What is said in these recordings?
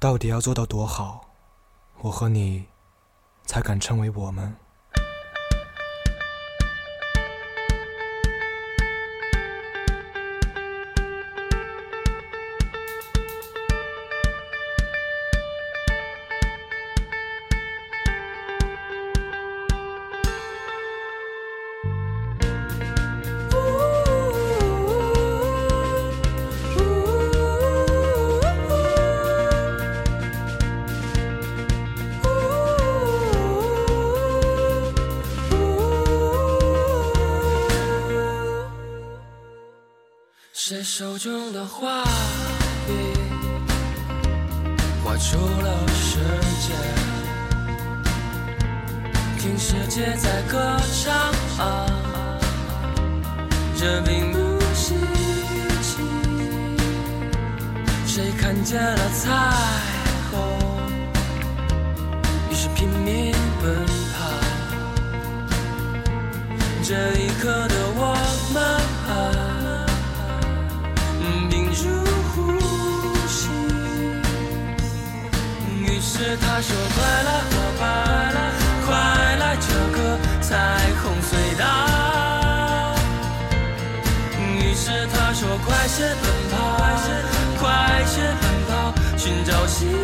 到底要做到多好，我和你才敢称为我们？谁手中的画笔画出了世界，听世界在歌唱啊，这并不稀奇。谁看见了彩虹，于是拼命奔跑。这一刻的他说：“快来伙伴，快来这个彩虹隧道。”于是他说：“快些奔跑，快些奔跑，寻找希望。”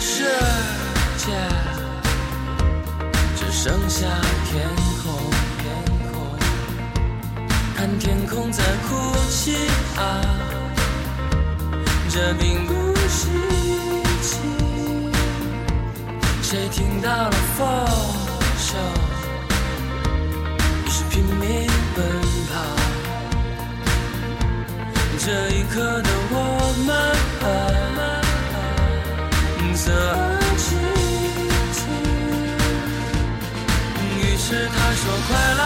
世界，只剩下天空。天空，看天空在哭泣啊，这并不稀奇。谁听到了风声，于是拼命奔跑。这一刻的我们啊。色寂静。于是他说：“快来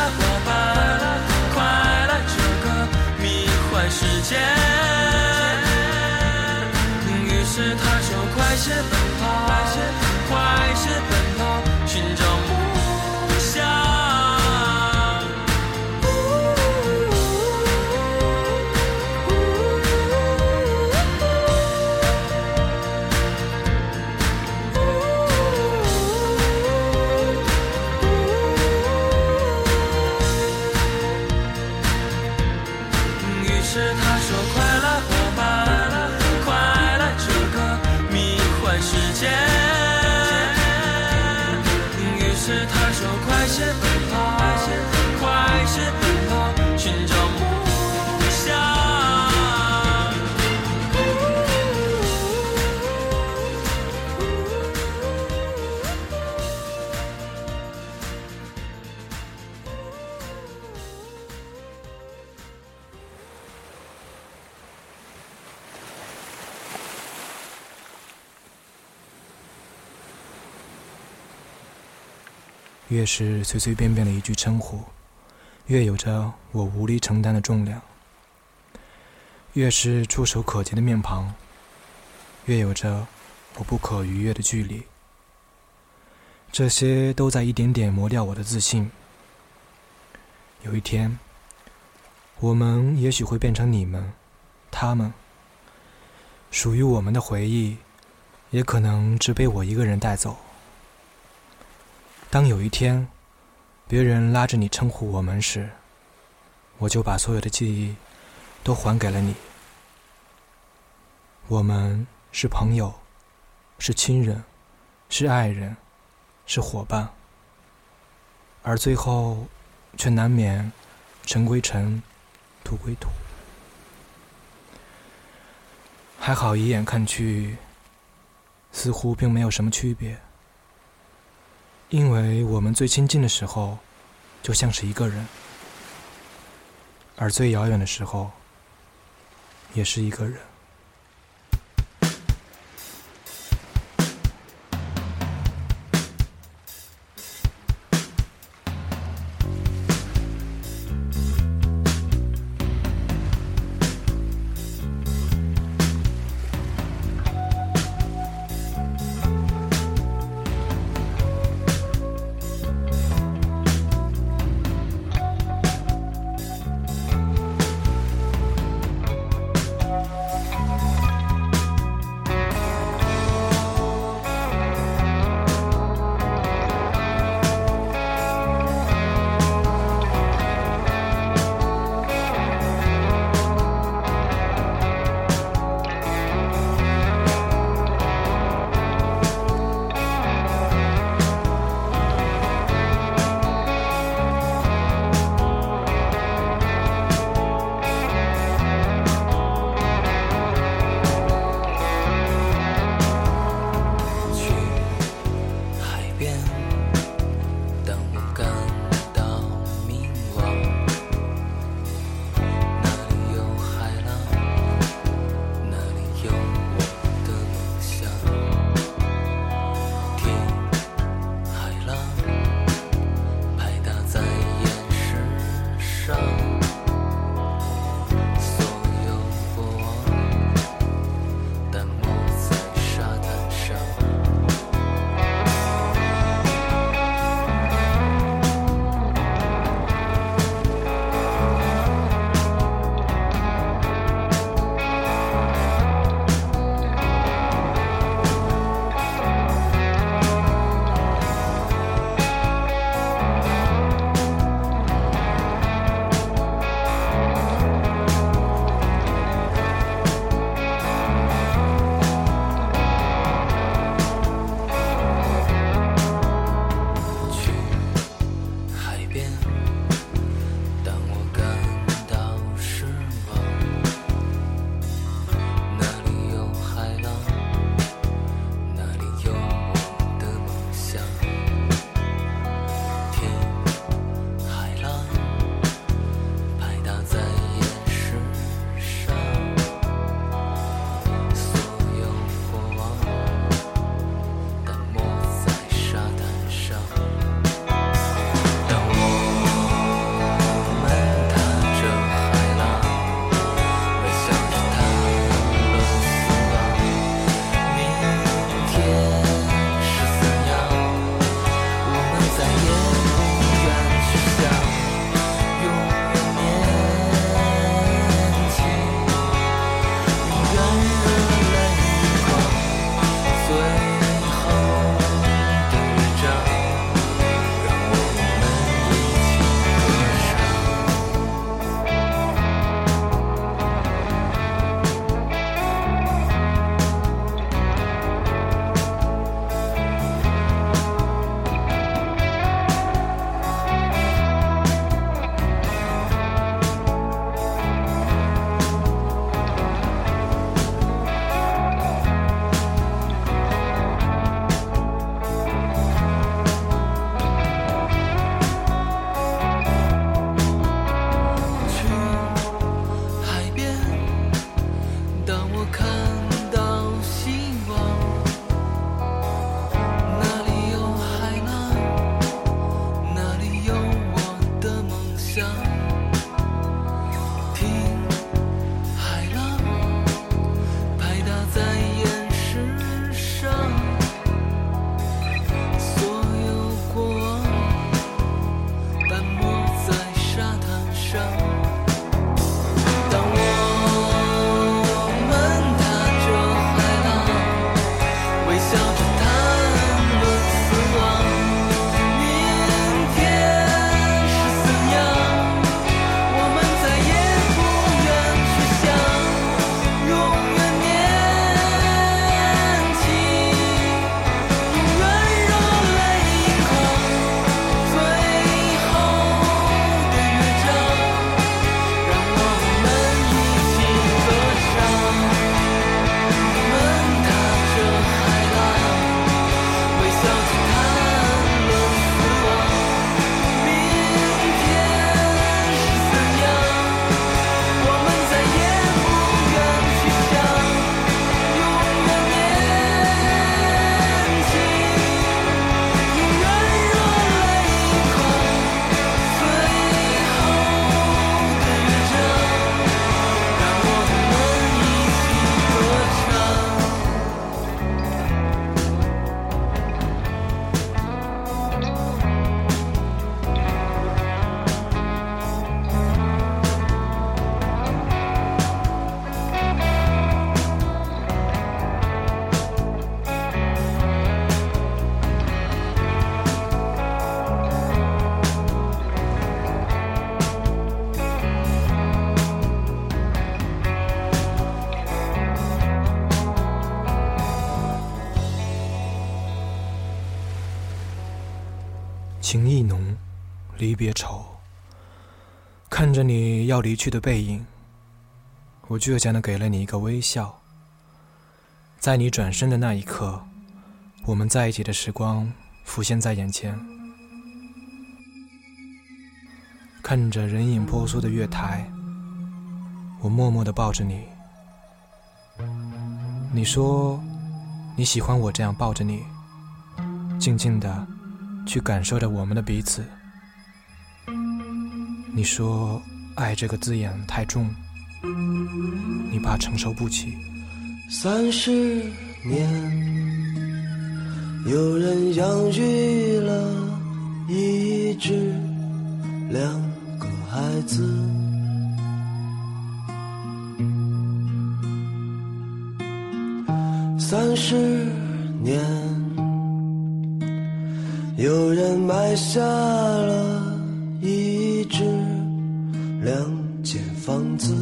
说：“越是随随便便的一句称呼，越有着我无力承担的重量；越是触手可及的面庞，越有着我不可逾越的距离。这些都在一点点磨掉我的自信。有一天，我们也许会变成你们、他们，属于我们的回忆，也可能只被我一个人带走。当有一天，别人拉着你称呼我们时，我就把所有的记忆都还给了你。我们是朋友，是亲人，是爱人，是伙伴，而最后却难免尘归尘，土归土。还好，一眼看去，似乎并没有什么区别。因为我们最亲近的时候，就像是一个人，而最遥远的时候，也是一个人。情意浓，离别愁。看着你要离去的背影，我倔强的给了你一个微笑。在你转身的那一刻，我们在一起的时光浮现在眼前。看着人影婆娑的月台，我默默的抱着你。你说你喜欢我这样抱着你，静静的去感受着我们的彼此。你说爱这个字眼太重，你怕承受不起。三十年，有人养育了一只两个。孩子，三十人埋下了一只两间房子，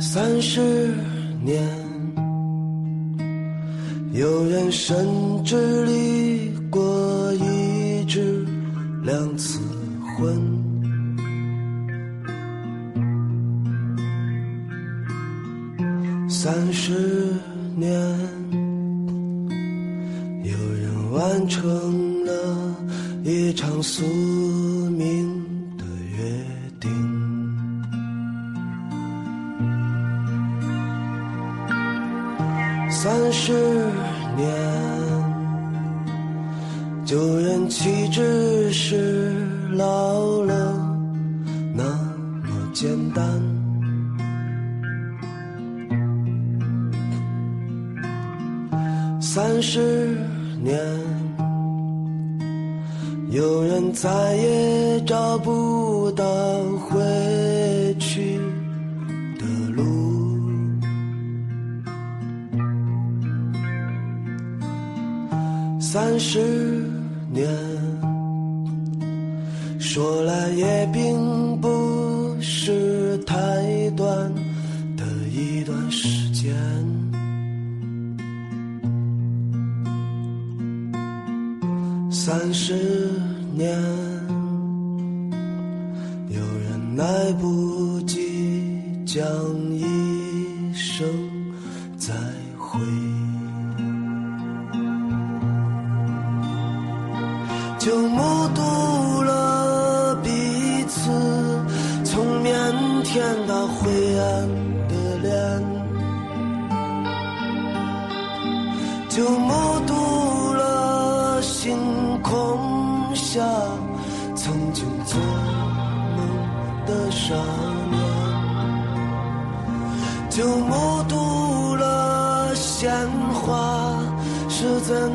三十年，有人甚至离。过一至两次婚，三十年，有人完成了一场宿三十。年，说来也目睹了彼此从腼腆到灰暗的脸，就目睹了星空下曾经做梦的少年，就目睹了鲜花是怎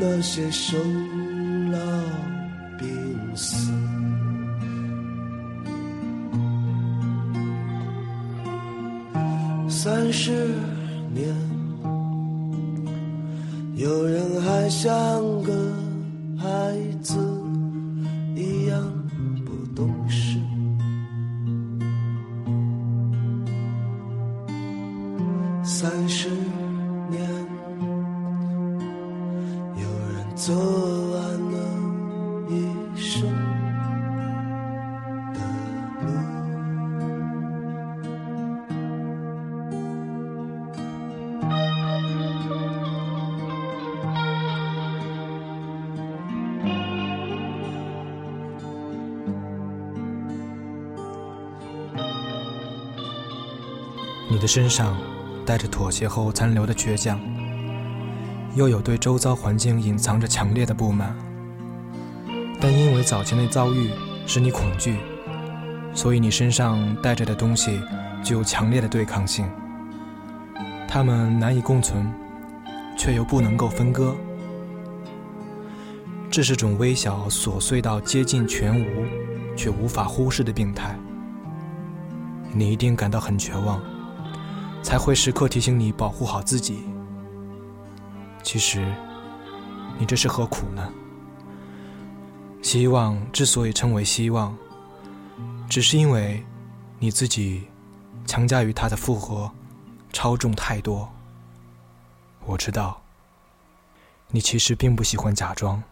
那些生你的身上带着妥协后残留的倔强，又有对周遭环境隐藏着强烈的不满。但因为早前的遭遇使你恐惧，所以你身上带着的东西具有强烈的对抗性。它们难以共存，却又不能够分割。这是种微小、琐碎到接近全无，却无法忽视的病态。你一定感到很绝望，才会时刻提醒你保护好自己。其实，你这是何苦呢？希望之所以称为希望，只是因为你自己强加于它的负荷超重太多。我知道，你其实并不喜欢假装。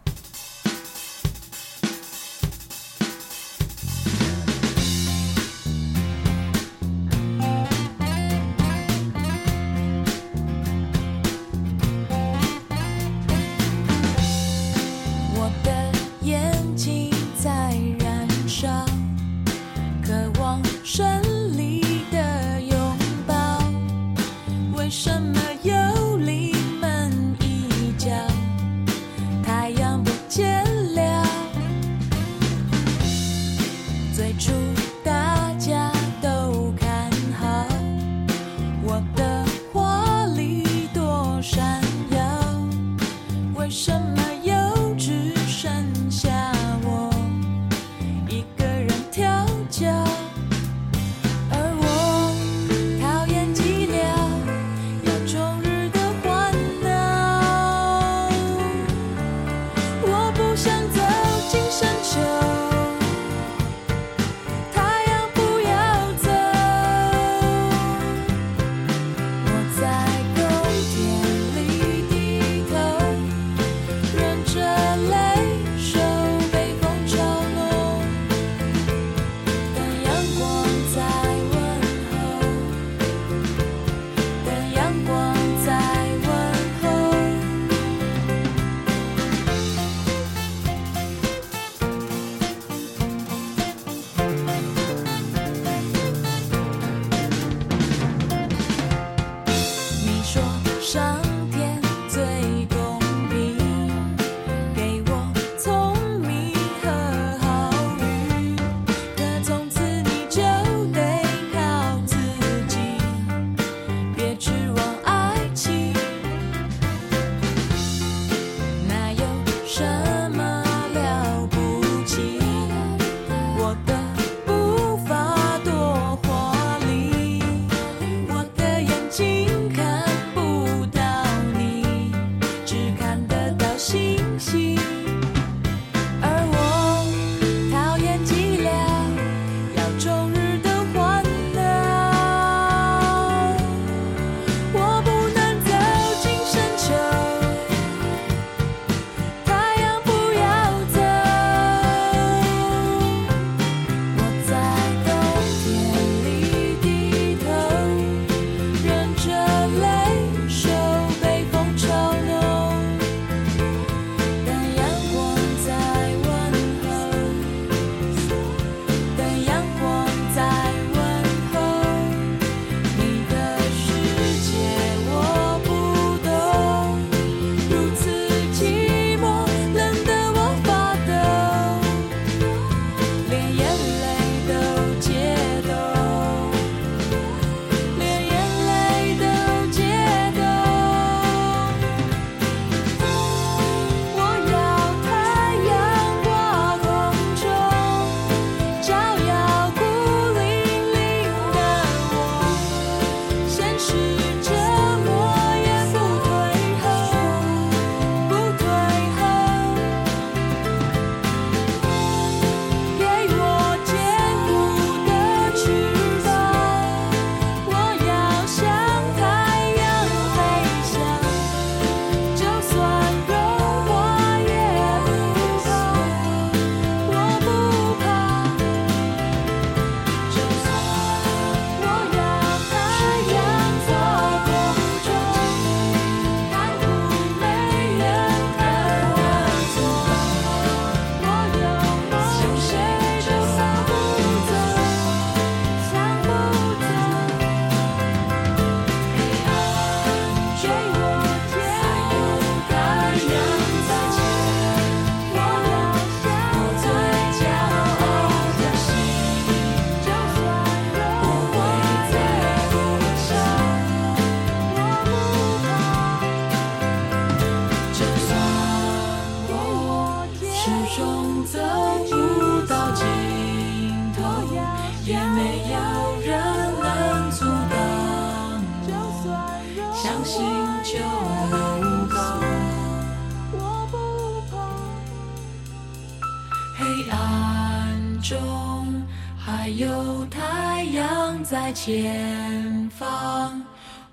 前方，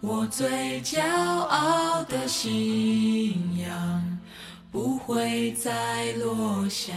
我最骄傲的信仰不会再落下。